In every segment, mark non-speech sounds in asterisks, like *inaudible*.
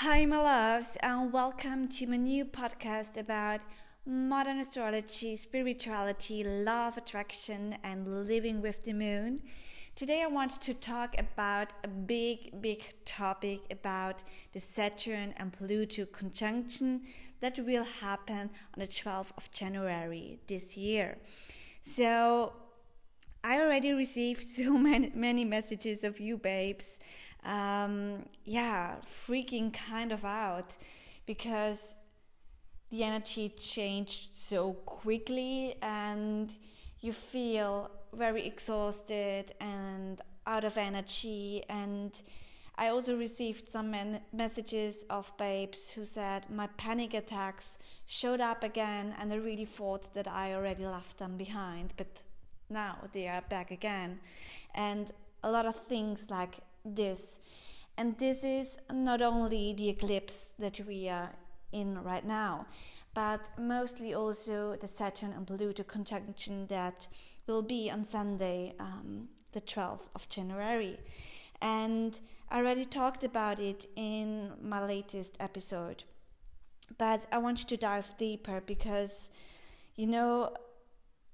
Hi, my loves, and welcome to my new podcast about modern astrology, spirituality, love, attraction, and living with the moon. Today, I want to talk about a big, big topic about the Saturn and Pluto conjunction that will happen on the 12th of January this year. So, I already received *laughs* so many, many messages of you, babes um, yeah, freaking kind of out because the energy changed so quickly and you feel very exhausted and out of energy. And I also received some messages of babes who said my panic attacks showed up again and I really thought that I already left them behind but now they are back again. And a lot of things like this. And this is not only the eclipse that we are in right now, but mostly also the Saturn and Pluto conjunction that will be on Sunday, um, the 12th of January. And I already talked about it in my latest episode. But I want to dive deeper because, you know,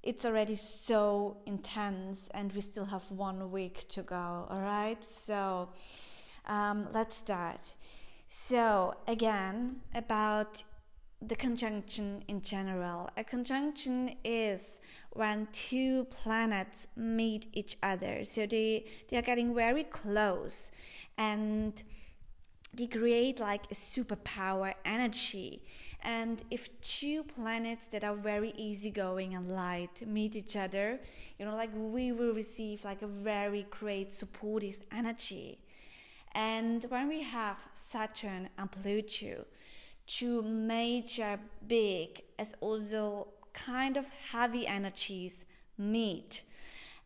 it's already so intense and we still have one week to go all right so um, let's start. So again about the conjunction in general. A conjunction is when two planets meet each other. So they they are getting very close and they create like a superpower energy. And if two planets that are very easygoing and light meet each other, you know, like we will receive like a very great supportive energy. And when we have Saturn and Pluto, two major big as also kind of heavy energies meet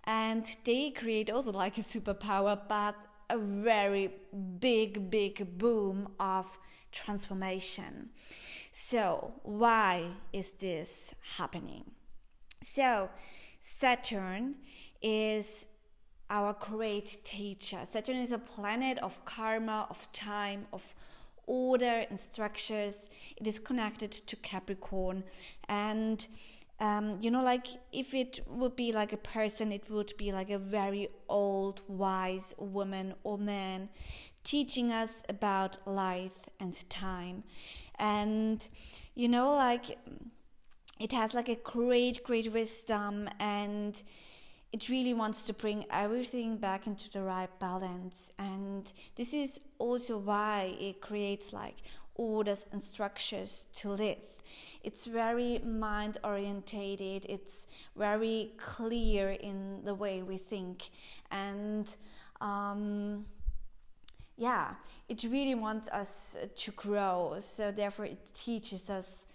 and they create also like a superpower but a very big, big boom of transformation. So, why is this happening? So, Saturn is our great teacher. Saturn is a planet of karma, of time, of order and structures. It is connected to Capricorn and um, you know, like if it would be like a person, it would be like a very old, wise woman or man teaching us about life and time. And, you know, like it has like a great, great wisdom and it really wants to bring everything back into the right balance. And this is also why it creates like orders and structures to live. It's very mind orientated, it's very clear in the way we think, and um, yeah, it really wants us to grow. So, therefore, it teaches us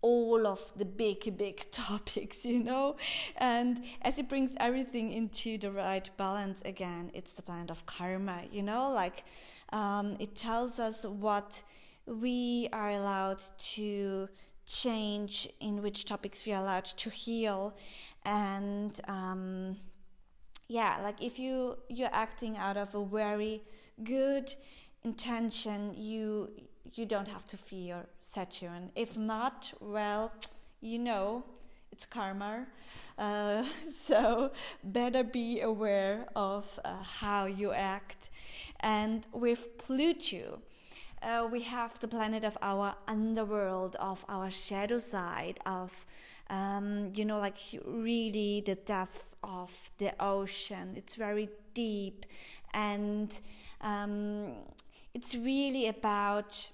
all of the big, big *laughs* topics, you know? And as it brings everything into the right balance again, it's the planet of karma, you know? Like, um, it tells us what we are allowed to change in which topics we are allowed to heal. And um, yeah like if you you're acting out of a very good intention you you don't have to fear saturn. If not well you know it's karma. Uh, *laughs* so better be aware of uh, how you act. And with pluto uh, we have the planet of our underworld, of our shadow side, of um, you know, like really the depth of the ocean. It's very deep, and um, it's really about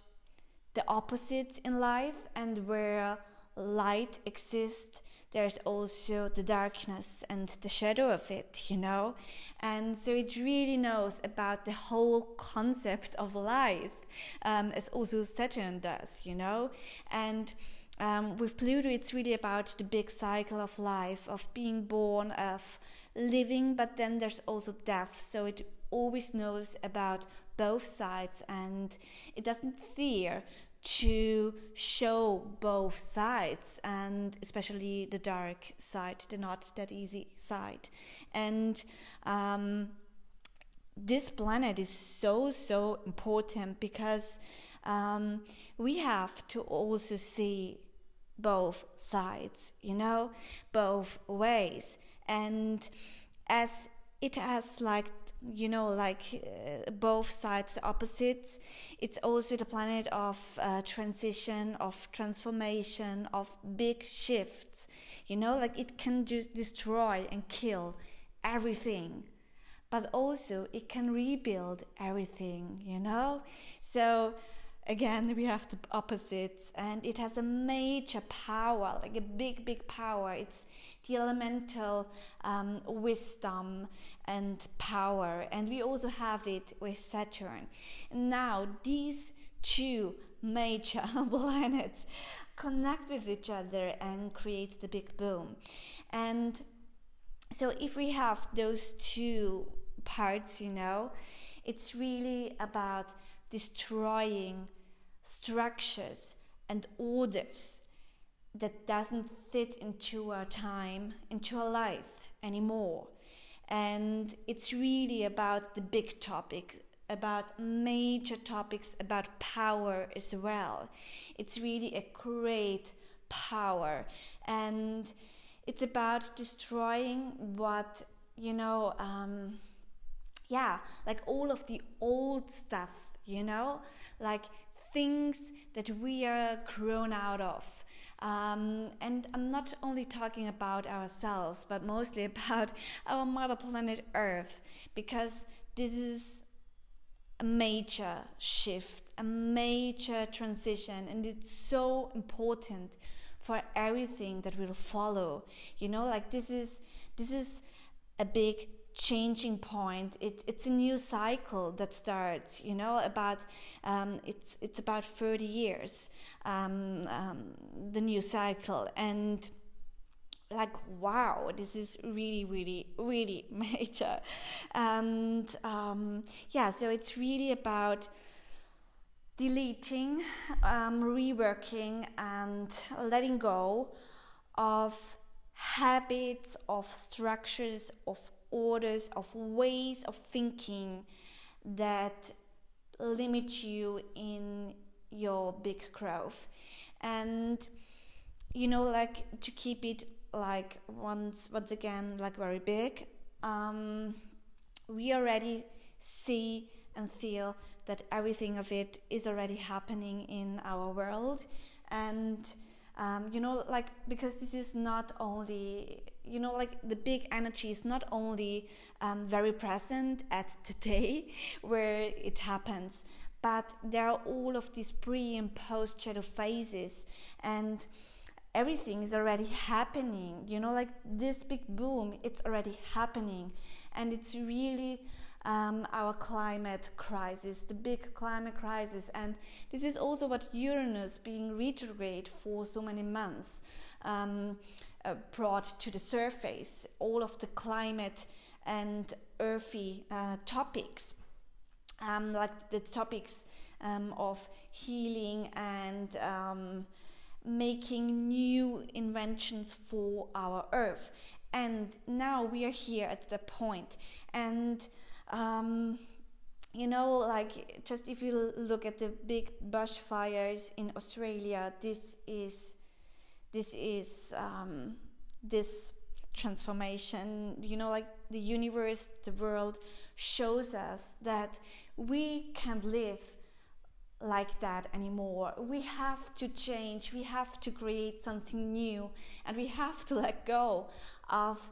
the opposites in life and where light exists there's also the darkness and the shadow of it, you know? And so it really knows about the whole concept of life, um, as also Saturn does, you know? And um, with Pluto, it's really about the big cycle of life, of being born, of living, but then there's also death. So it always knows about both sides and it doesn't fear to show both sides and especially the dark side, the not that easy side. And um, this planet is so so important because um, we have to also see both sides you know both ways and as it has like you know like uh, both sides opposites it's also the planet of uh, transition of transformation of big shifts. You know like it can just destroy and kill everything but also it can rebuild everything you know? So again we have the opposites and it has a major power like a big big power. It's the elemental um, wisdom and power and we also have it with saturn. Now these two major *laughs* planets connect with each other and create the big boom. And so if we have those two parts you know it's really about destroying structures and orders that doesn't fit into our time, into our life anymore. And it's really about the big topics, about major topics, about power as well. It's really a great power. And it's about destroying what, you know, um, yeah, like all of the old stuff, you know, like things that we are grown out of. Um, and I'm not only talking about ourselves, but mostly *laughs* about our mother planet Earth, because this is a major shift, a major transition, and it's so important for everything that will follow. You know, like this is this is a big changing point. It, it's a new cycle that starts. You know, about um, it's it's about thirty years. Um, um, the new cycle and like wow this is really really really *laughs* major and um, yeah so it's really about deleting um, reworking and letting go of habits of structures of orders, of ways of thinking that limit you in your big growth. And you know, like to keep it like once once again like very big, um, we already see and feel that everything of it is already happening in our world and um, you know like because this is not only you know like the big energy is not only um, very present at today *laughs* where it happens but there are all of these pre and post shadow phases and everything is already happening you know like this big boom it's already happening and it's really um, our climate crisis, the big climate crisis. And this is also what Uranus, being retrograde for so many months, um, uh, brought to the surface all of the climate and earthy uh, topics. Um, like the topics um, of healing and um, making new inventions for our earth. And now we are here at the point. And um, you know, like just if you look at the big bushfires in Australia, this is this is um, this transformation. You know, like the universe, the world shows us that we can't live like that anymore. We have to change. We have to create something new, and we have to let go of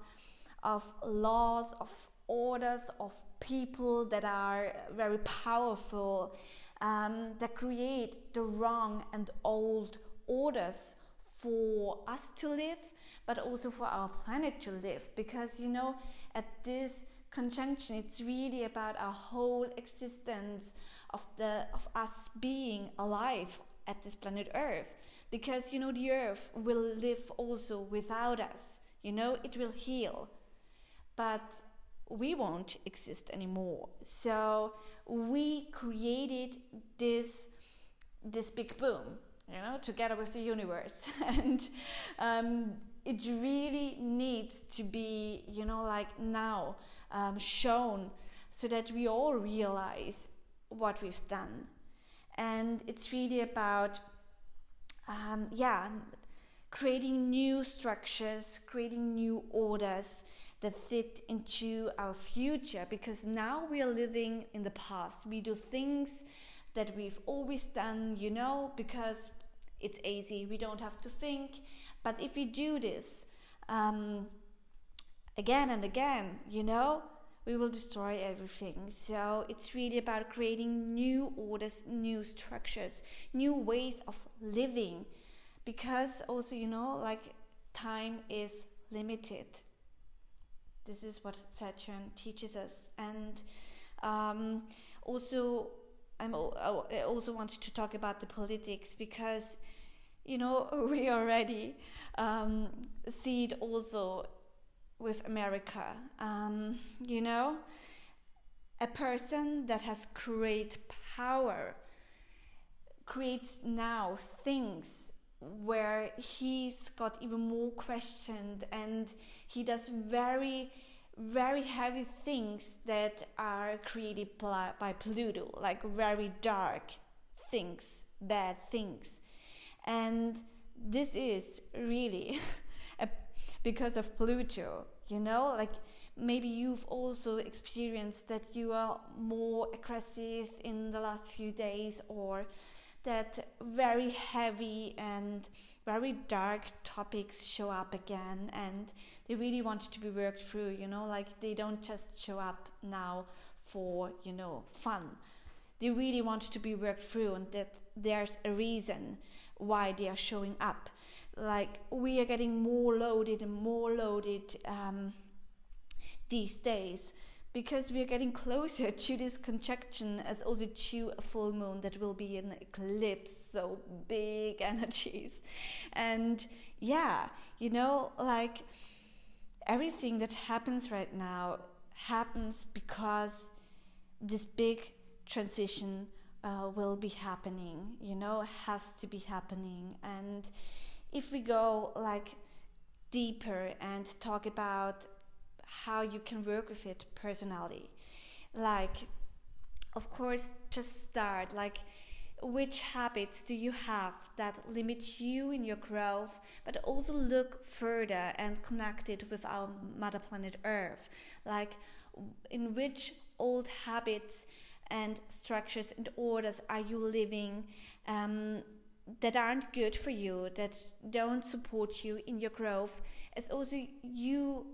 of laws of orders of people that are very powerful um, that create the wrong and old orders for us to live but also for our planet to live. Because you know at this conjunction it's really about our whole existence of the of us being alive at this planet earth. Because you know the earth will live also without us you know it will heal. But we won't exist anymore. So we created this this big boom, you know, together with the universe, *laughs* and um, it really needs to be, you know, like now um, shown so that we all realize what we've done. And it's really about, um, yeah, creating new structures, creating new orders that fit into our future because now we are living in the past. We do things that we've always done, you know, because it's easy, we don't have to think. But if we do this um, again and again, you know, we will destroy everything. So it's really about creating new orders, new structures, new ways of living. Because also, you know, like time is limited. This is what Saturn teaches us. And um, also, I'm, I also wanted to talk about the politics because, you know, *laughs* we already um, see it also with America. Um, you know, a person that has great power creates now things where he's got even more questioned and he does very very heavy things that are created by Pluto, like very dark things, bad things. And this is really *laughs* because of Pluto, you know, like maybe you've also experienced that you are more aggressive in the last few days or that very heavy and very dark topics show up again and they really want to be worked through you know like they don't just show up now for you know fun. They really want to be worked through and that there's a reason why they are showing up. Like we are getting more loaded and more loaded um, these days because we are getting closer to this conjunction as also to a full moon that will be an eclipse so big *laughs* energies. And yeah you know like everything that happens right now happens because this big transition uh, will be happening you know has to be happening. And if we go like deeper and talk about how you can work with it personally. Like, of course, just start. Like, which habits do you have that limit you in your growth, but also look further and connect it with our mother planet Earth? Like, in which old habits and structures and orders are you living um, that aren't good for you, that don't support you in your growth, as also you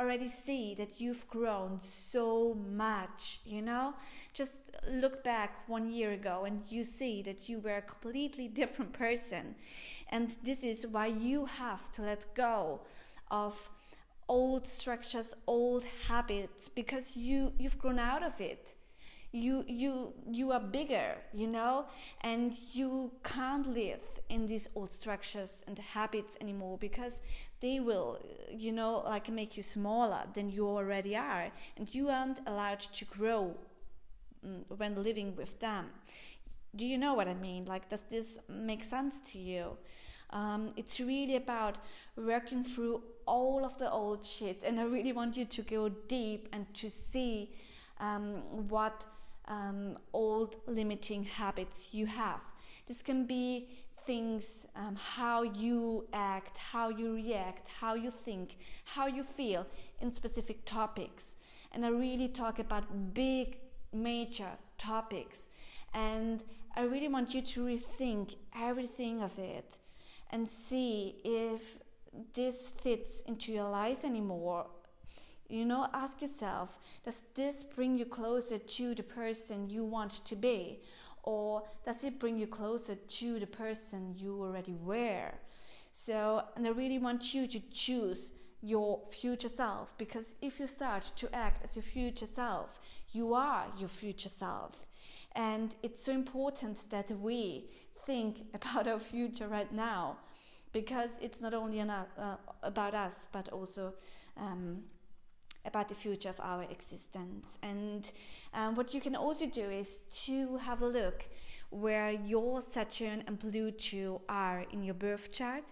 already see that you've grown so much, you know? Just look back one year ago and you see that you were a completely different person. And this is why you have to let go of old structures, old habits because you you've grown out of it you you you are bigger you know? And you can't live in these old structures and habits anymore because they will you know like make you smaller than you already are. And you aren't allowed to grow mm, when living with them. Do you know what i mean? Like does this make sense to you? Um, it's really about working through all of the old shit. And i really want you to go deep and to see um, what um, old limiting habits you have. This can be things, um, how you act, how you react, how you think, how you feel in specific topics. And I really talk about big, major topics. And I really want you to rethink everything of it and see if this fits into your life anymore you know, ask yourself does this bring you closer to the person you want to be? Or does it bring you closer to the person you already were? So, and I really want you to choose your future self because if you start to act as your future self, you are your future self. And it's so important that we think *laughs* about our future right now because it's not only uh, about us but also um, about the future of our existence. And um, what you can also do is to have a look where your Saturn and Pluto are in your birth chart.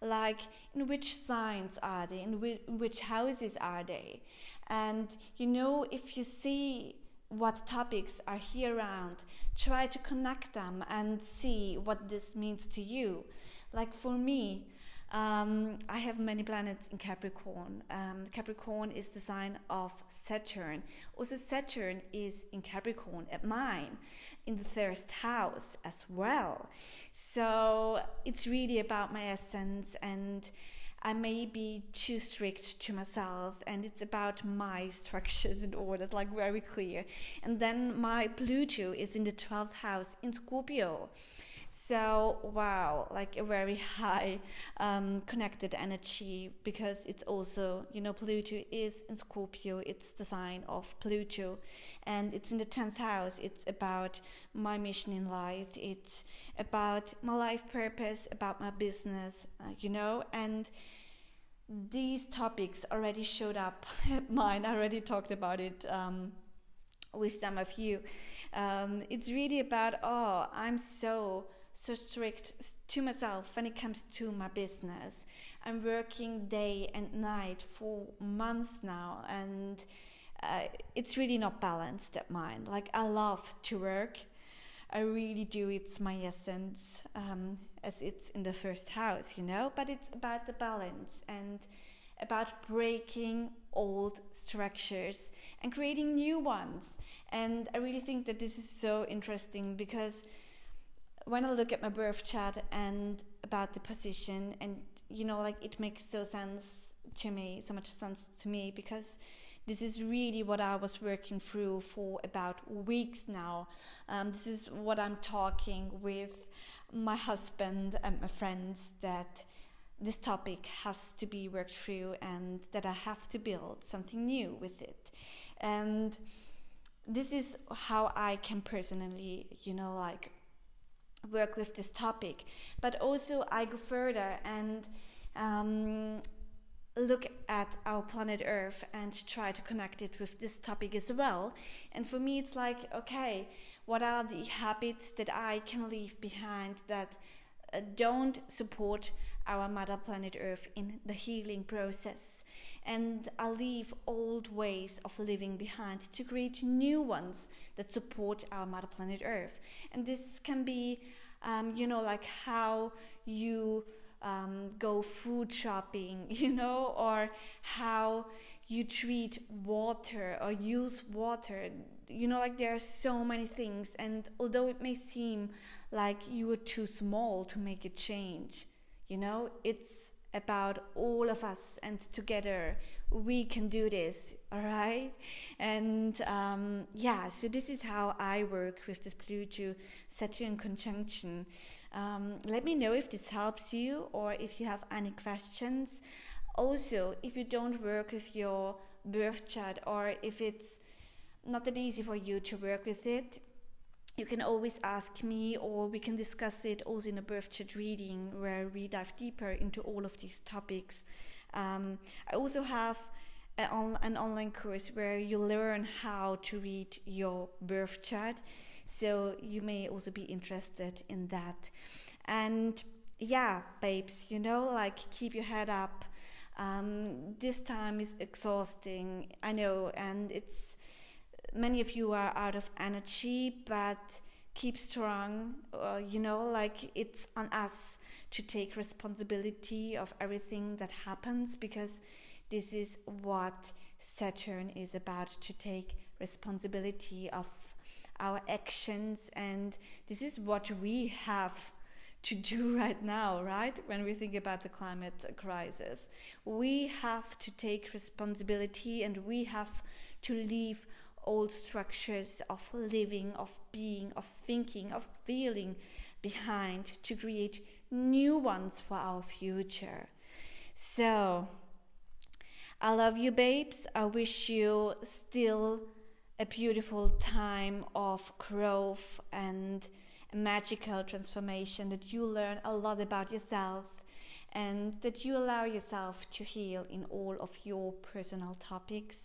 Like in which signs are they, in in which houses are they, And you know, if you see what topics are here around, try to connect them and see what this means to you. Like for me, um, I have many planets in Capricorn. Um, Capricorn is the sign of Saturn. Also, Saturn is in Capricorn at mine, in the first house as well. So it's really about my essence and I may be too strict to myself, and it's about my *laughs* structures and orders, like very clear. And then my Pluto is in the 12th house in Scorpio. So, wow, like a very *laughs* high um, connected energy because it's also, you know, Pluto is in Scorpio, it's the sign of Pluto, and it's in the 10th house. It's about my mission in life, it's about my life purpose, about my business, uh, you know, and these topics already showed up *laughs* mine. I already talked about it. Um, with some of you, um, it's really about oh, I'm so so strict to myself when it comes to my business. I'm working day and night for months now, and uh, it's really not balanced at mine. Like, I love to work, I really do. It's my essence, um, as it's in the first house, you know, but it's about the balance and about breaking old structures and creating new ones. And I really think that this is so interesting because when I look at my birth chart and about the position, and you know, like it makes so sense to me, so much sense to me because this is really what I was working through for about weeks now. Um, this is what I'm talking with my husband and my friends that this topic has to be worked through and that I have to build something new with it. And this is how I can personally, you know, like work with this topic. But also, I go further and um, look at our planet Earth and try to connect it with this topic as well. And for me, it's like, okay, what are the habits that I can leave behind that uh, don't support our mother planet Earth in the healing process? And I leave old ways of living behind to create new ones that support our mother planet Earth. And this can be, um, you know, like how you um, go food shopping, *laughs* you know, or how you treat water or use water. You know, like there are so many things, and although it may seem like you are too small to make a change, you know, it's about all of us, and together we can do this, all right? And um, yeah, so this is how I work with this Pluto Saturn conjunction. Um, let me know if this helps you or if you have any questions. Also, if you don't work with your birth chart or if it's not that easy for you to work with it, you can always ask me or we can discuss it also in a birth chart reading where we dive deeper into all of these topics. Um, I also have an online course where you learn how to read your birth chart so you may also be interested in that. And yeah, babes, you know, like keep your head up. Um, this time is exhausting, I know, and it's many of you are out of energy, but keep strong. Uh, you know, like it's on us to take responsibility of everything that happens because this is what Saturn is about to take responsibility of our actions and this is what we have to do *laughs* right now right when we think about the climate crisis we have to take responsibility and we have to leave old structures of living of being of thinking of feeling behind to create new ones for our future so I love you, babes. I wish you still a beautiful time of growth and magical transformation, that you learn a lot about yourself and that you allow yourself to heal in all of your personal topics.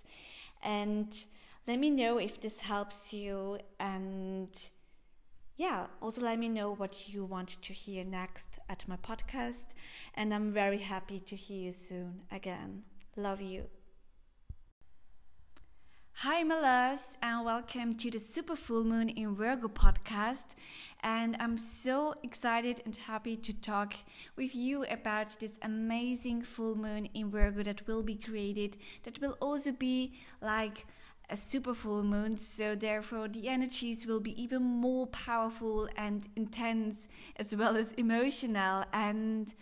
And let me know if this helps you and yeah, also let me know what you want to hear next at my podcast. And I'm very happy to hear you soon again. Love you. Hi, my loves, and welcome to the Super Full Moon in Virgo podcast. And I'm so excited and happy to talk with you about this amazing full moon in Virgo that will be created, that will also be like a super full moon. So, therefore, the energies will be even more powerful and intense, as well as emotional. And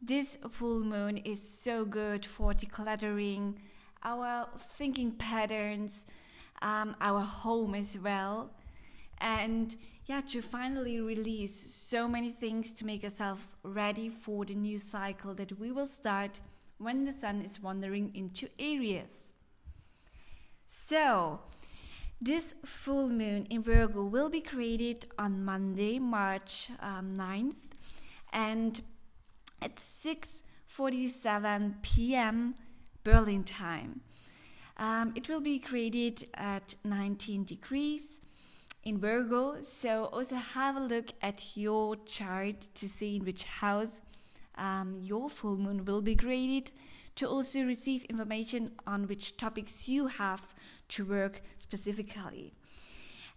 this full moon is so good for decluttering our thinking patterns, um, our home as well. And yeah, to finally release so many things to make ourselves ready for the new cycle that we will start when the sun is wandering into Aries. So, this full moon in Virgo will be created on Monday, March um, 9th, and at 6:47 p.m. Berlin time. Um, it will be created at 19 degrees in Virgo, so also have a look at your chart to see in which house um, your full moon will be created to also receive information on which topics you have to work specifically.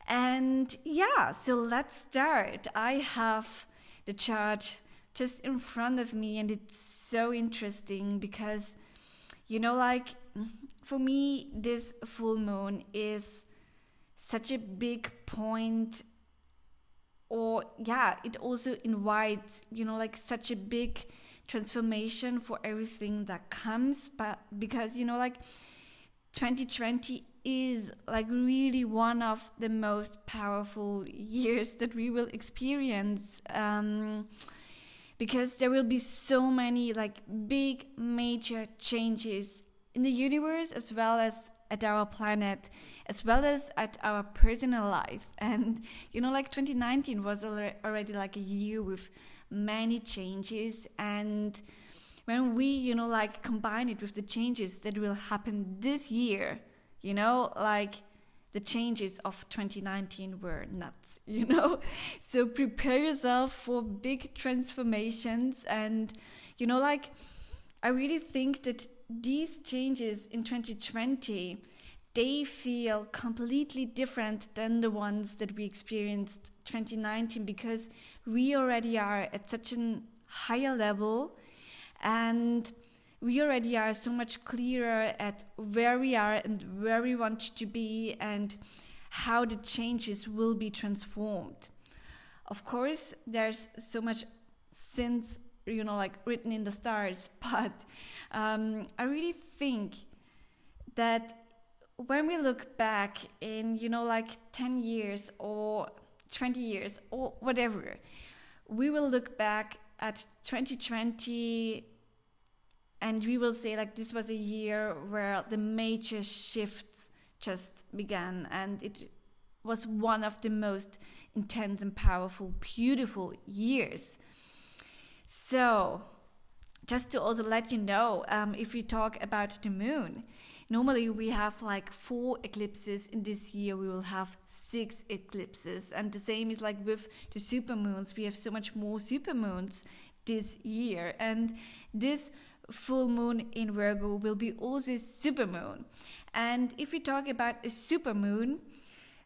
And yeah, so let's start. I have the chart just in front of me, and it's so interesting because you know, like for me, this full moon is such a big point or yeah it also invites you know like such a big transformation for everything that comes but because you know like 2020 is like really one of the most powerful years that we will experience um because there will be so many like big major changes in the universe as well as at our planet as well as at our personal life. And you know like 2019 was already like a year with many changes and when we you know like combine it with the changes that will happen this year you know like the changes of 2019 were nuts, *laughs* you know? So prepare yourself for big transformations. And, you know, like, I really think that these changes in 2020 they feel completely different than the ones that we experienced 2019 because we already are at such a higher level and we already are so much clearer at where we are and where we want to be and how the changes will be transformed. Of course, there's so much since you know like written in the stars, *laughs* but um, I really think that when we look back in you know like 10 years or 20 years or whatever we will look back at 2020 and we will say like this was a year where the major shifts just began and it was one of the most intense and powerful beautiful years. So just to also let you know um, if we talk about the moon normally we have like four eclipses. In this year we will have six eclipses. And the same is like with the supermoons. We have so much more supermoons this year. And this full moon in Virgo will be also super moon. And if we talk about a super moon,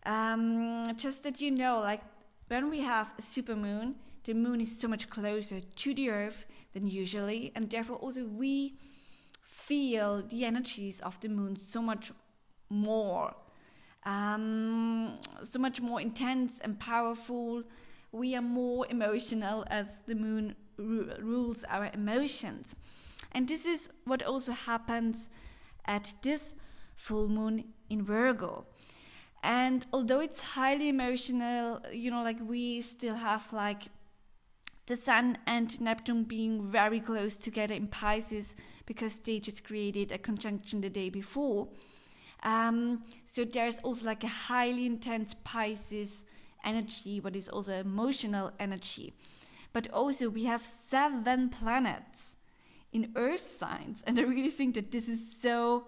um, just that you know, like when we have a super moon, the moon is so much closer to the earth than usually, and therefore also we feel the energies of the moon so much more, um, so much more intense and powerful. We are more emotional as the moon rules our emotions. And this is what also happens at this full moon in Virgo. And although it's highly emotional, you know, like we still have like the Sun and Neptune being very close together in Pisces because they just created a conjunction the day before. Um, so there's also like a highly intense Pisces energy, but it's also emotional energy. But also we have seven planets in earth signs. And I really think that this is so,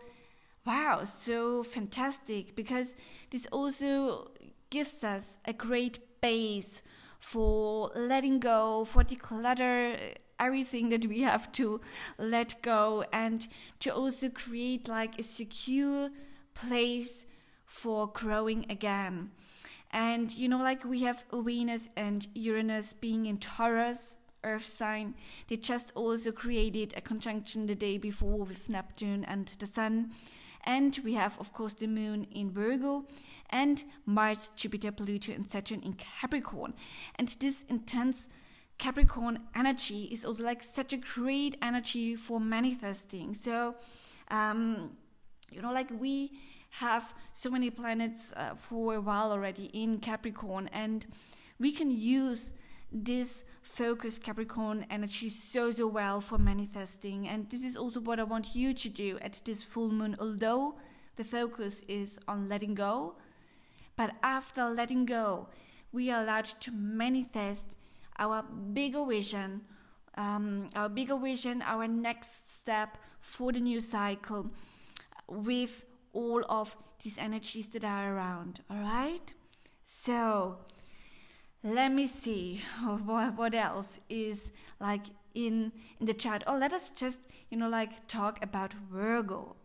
wow, so fantastic because this also gives us a great base for letting go, for declutter everything that we have to let go, and to also create like a secure place for growing again. And you know, like we have Venus and Uranus being in Taurus, Earth sign. They just also created a conjunction the day before with Neptune and the Sun. And we have, of course, the Moon in Virgo and Mars, Jupiter, Pluto, and Saturn in Capricorn. And this intense Capricorn energy is also like such a great energy for manifesting. So, um, you know, like we have so many planets uh, for a while already in Capricorn, and we can use this focused Capricorn energy so so well for manifesting. And this is also what I want you to do at this full moon, although the focus is on letting go. But after letting go, we are allowed to manifest our bigger vision, um, our bigger vision, our next step for the new cycle with all of these energies that are around. All right? So, let me see *laughs* what, what else is like in in the chat Oh, let us just, you know, like talk about Virgo.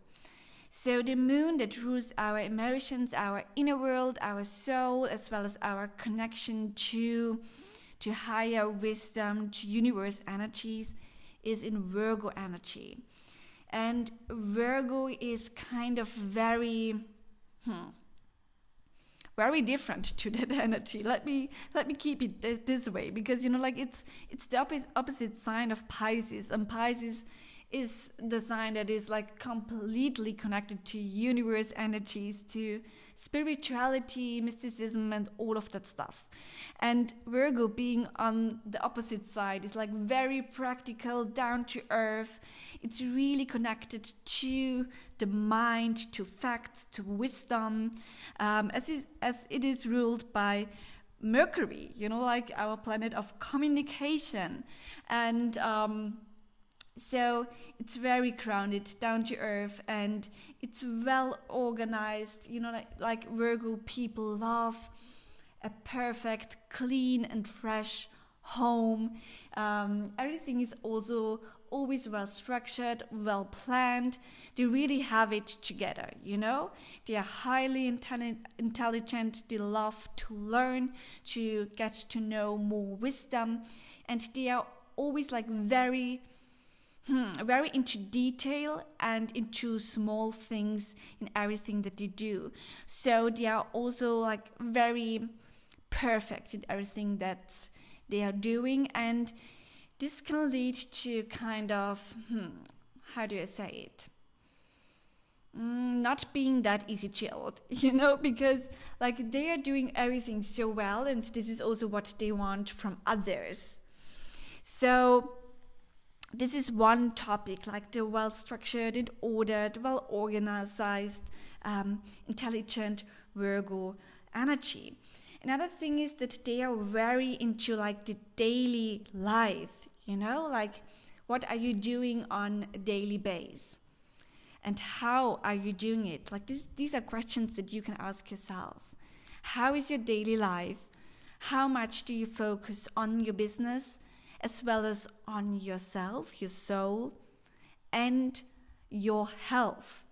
So the moon that rules our emotions, our inner world, our soul, as well as our connection to to higher wisdom, to universe energies, is in Virgo energy. And Virgo is kind of very, hmm, very different to that *laughs* energy. Let me let me keep it th- this way because you know, like it's it's the opposite, opposite sign of Pisces, and Pisces is the sign that is like completely connected to universe energies, to spirituality, mysticism, and all of that stuff. And Virgo, being on the opposite side, is like very practical, down to earth. It's really connected to the mind, to facts, to wisdom, um, as, is, as it is ruled by Mercury, you know, like our planet of communication. And um, so it's very grounded, down to earth, and it's well organized. You know, like, like Virgo people love a perfect, clean, and fresh home. Um, everything is also always well structured, well planned. They really have it together, you know? They are highly intelligent, they love to learn, to get to know more wisdom, and they are always like very hmm, very into detail and into small things in everything that they do. So they are also like very perfect in everything that they are doing, and this can lead to kind of hmm, how do I say it? Mm, not being that easy chilled, *laughs* you know, because like they are doing everything so well, and this is also what they want from others. So this is one topic, like the well structured and ordered, well organized, um, intelligent Virgo energy. Another thing is that they are very into like the daily life, you know, like what are you doing on a daily base? And how are you doing it? Like this, these are questions that you can ask yourself. How is your daily life? How much do you focus on your business? As well as on yourself, your soul, and your health.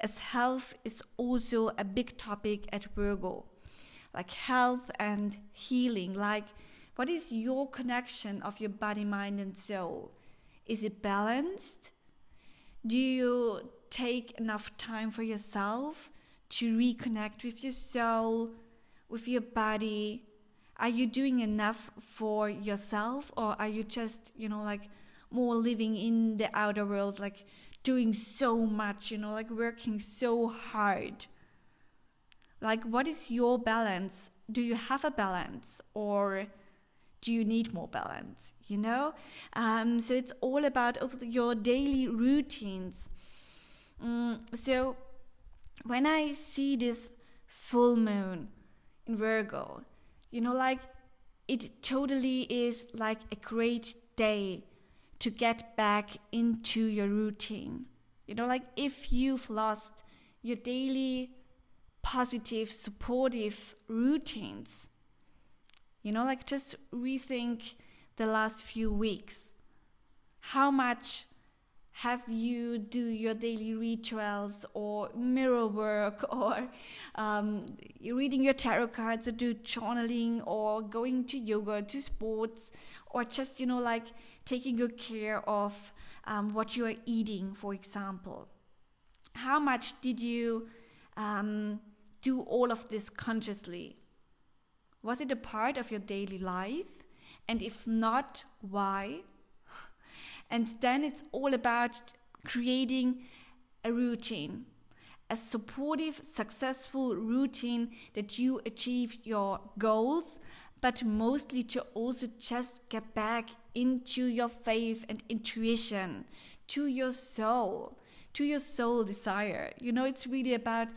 As health is also a big topic at Virgo, like health and healing. Like, what is your connection of your body, mind, and soul? Is it balanced? Do you take enough time for yourself to reconnect with your soul, with your body, are you doing enough for yourself or are you just you know like more living in the outer world like doing so much you know like working so hard? Like what is your balance? Do you have a balance or do you need more balance you know? Um, so it's all about also your daily routines. Mm, so when i see this full moon in virgo you know, like it totally is like a great day to get back into your routine. You know, like if you've lost your daily positive, supportive routines, you know, like just rethink the last few weeks. How much have you do your daily rituals or mirror work *laughs* or um, reading your tarot cards or do journaling or going to yoga to sports or just you know like taking good care of um, what you are eating for example? How much did you um, do all of this consciously? Was it a part of your daily life? And if not why and then it's all about creating a routine, a supportive, successful routine that you achieve your goals, but mostly to also just get back into your faith and intuition, to your soul, to your soul desire. You know, it's really about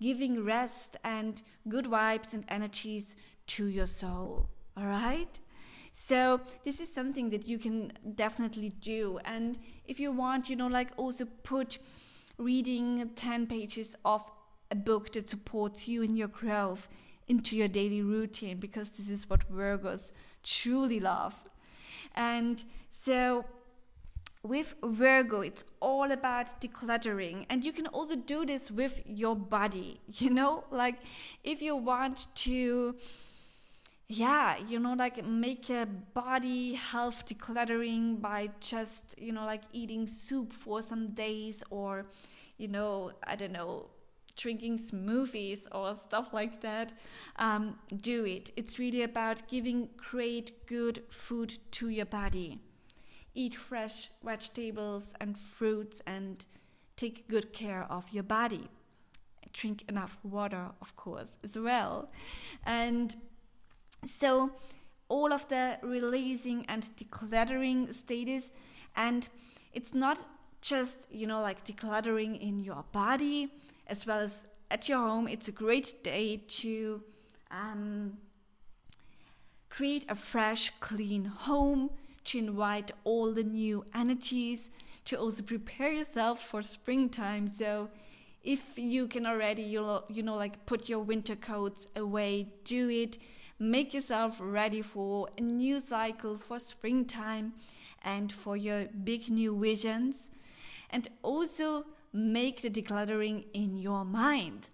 giving rest and good vibes and energies to your soul. All right? So this is something that you can definitely do. And if you want, you know, like also put reading 10 pages of a book that supports you in your growth into your daily routine because this is what Virgos truly love. And so with Virgo, it's all about decluttering, and you can also do this with your body. *laughs* You know, like if you want to yeah you know like make a body health decluttering by just you know like eating soup for some days or you know i don't know drinking smoothies or stuff like that. Um, do it. It's really about giving great good food to your body. Eat fresh vegetables and fruits and take good care of your body. Drink enough water of course as well. And so all of the releasing and decluttering status and it's not just you know like decluttering in your body as well as at your home. It's a great day to um, create a fresh clean home to invite all the new energies to also prepare yourself for springtime. So if you can already you know, you know like put your winter coats away do it Make yourself ready for a new cycle for springtime and for your big new visions. And also make the decluttering in your mind.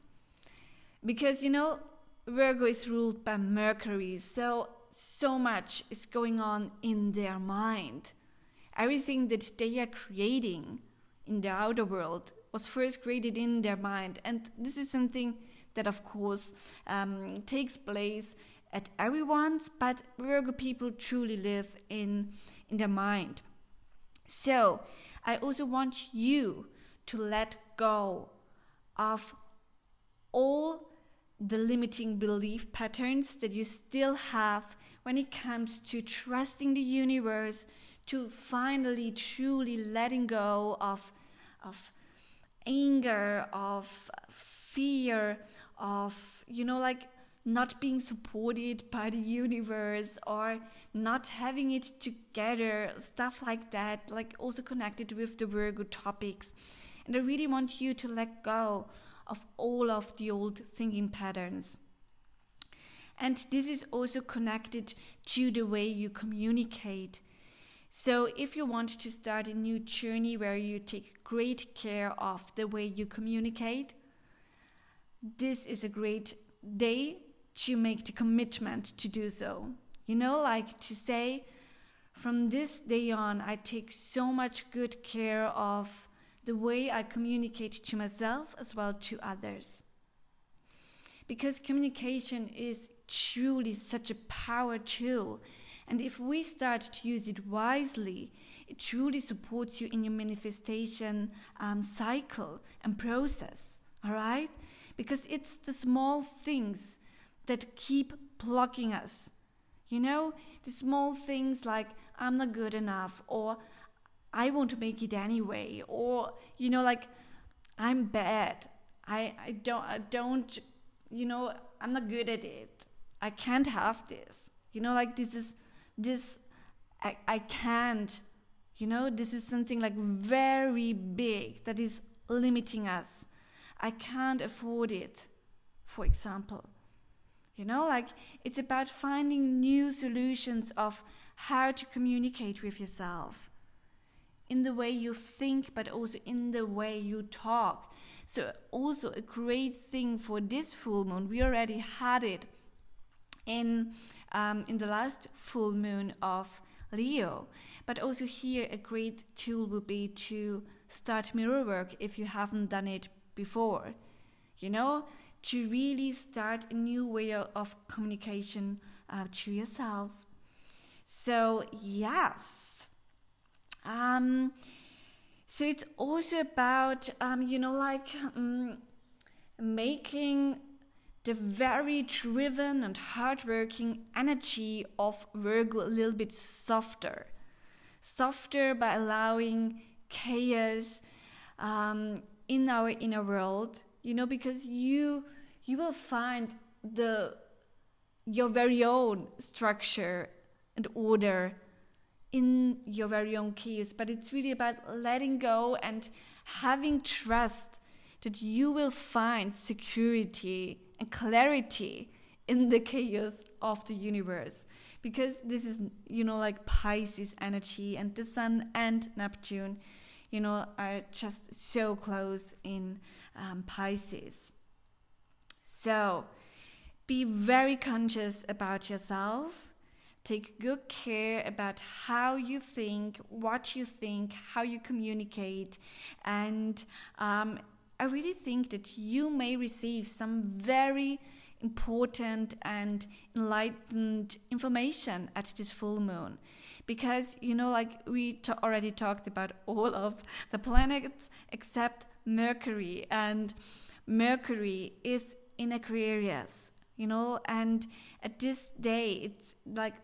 Because you know, Virgo is ruled by Mercury, so so much is going on in their mind. Everything that they are creating in the outer world was first created in their mind, and this is something that, of course, um, takes place at everyone's, but Virgo people truly live in, in their mind. So I also want you to let go of all the limiting belief patterns that you still have when it comes to trusting the universe, to finally truly letting go of, of anger, of fear, of, you know, like not being supported by the universe or not having it together, stuff like that, like also connected with the Virgo topics. And I really want you to let go of all of the old thinking patterns. And this is also connected to the way you communicate. So, if you want to start a new journey where you take great care of the way you communicate, this is a great day to make the commitment to do so. You know, like to say, from this day on, I take so much good care of the way I communicate to myself as well to others. Because communication is truly such a power tool. And if we start to use it wisely, it truly supports you in your manifestation um, cycle and process. All right? Because it's the small things that keep plucking us. You know, the small things like I'm not good enough or I won't make it anyway or you know like I'm bad. I I don't I don't you know, I'm not good at it. I can't have this. You know like this is this I I can't. You know, this is something like very big that is limiting us. I can't afford it, for example. You know, like it's about finding new solutions of how to communicate with yourself. in the way you think, but also in the way you talk. So, also a great thing for this full moon, we already had it in um, in the last full moon of Leo. But also here, a great tool would be to start mirror work if you haven't done it before. You know, to really start a new way of communication uh, to yourself. So, yes. Um, so it's also about, um, you know, like um, making the very driven and hardworking energy of Virgo a little bit softer. Softer by allowing chaos um, in our inner world, you know, because you you will find the your very own structure and order in your very own keys. But it's really about letting go and having trust that you will find security and clarity in the chaos of the universe because this is you know like pisces energy and the sun and neptune you know are just so close in um, pisces so be very conscious about yourself. Take good care about how you think, what you think, how you communicate. And um, I really think that you may receive some very important and enlightened information at this full moon. Because you know like we already talked about *laughs* all of the planets except mercury and mercury is in aquarius you know and at this day it's like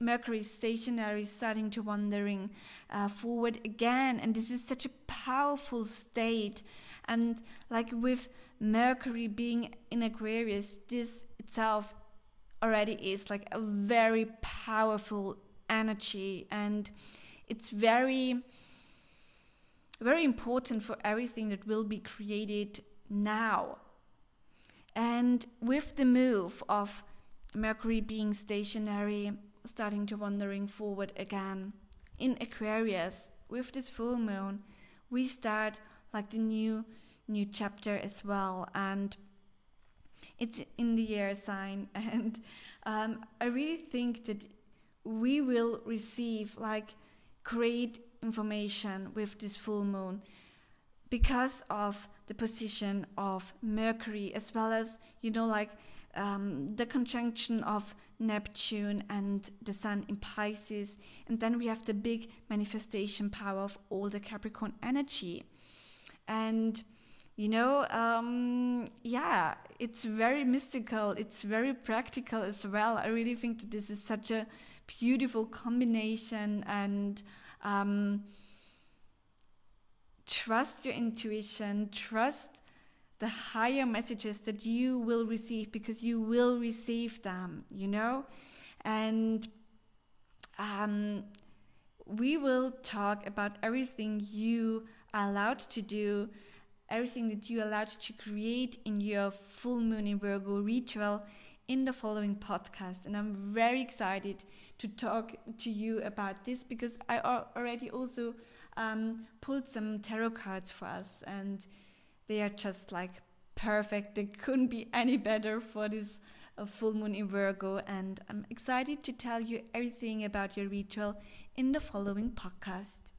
mercury stationary starting to wandering uh, forward again and this is such a powerful state. And like with mercury being in aquarius this itself already is like a very powerful energy and it's very very important for everything that will be created now. And with the move of Mercury being stationary, starting to wandering forward again in Aquarius, with this full moon, we start like the new new chapter as well and it's in the air sign *laughs* and um, i really think that we will receive like great information with this full moon because of the position of Mercury, as well as, you know, like um, the conjunction of Neptune and the Sun in Pisces. And then we have the big manifestation power of all the Capricorn energy. And, you know, um, yeah, it's very mystical, it's very practical as well. I really think that this is such a beautiful combination and. Um, trust your intuition, trust the higher messages that you will receive because you will receive them, you know? And um, we will talk about everything you are allowed to do, everything that you allowed to create in your full moon in Virgo ritual in the following podcast. And I'm very excited to talk to you about this because I already also um, pulled some tarot cards for us, and they are just like perfect. They couldn't be any better for this uh, full moon in Virgo, and I'm excited to tell you everything about your ritual in the following podcast.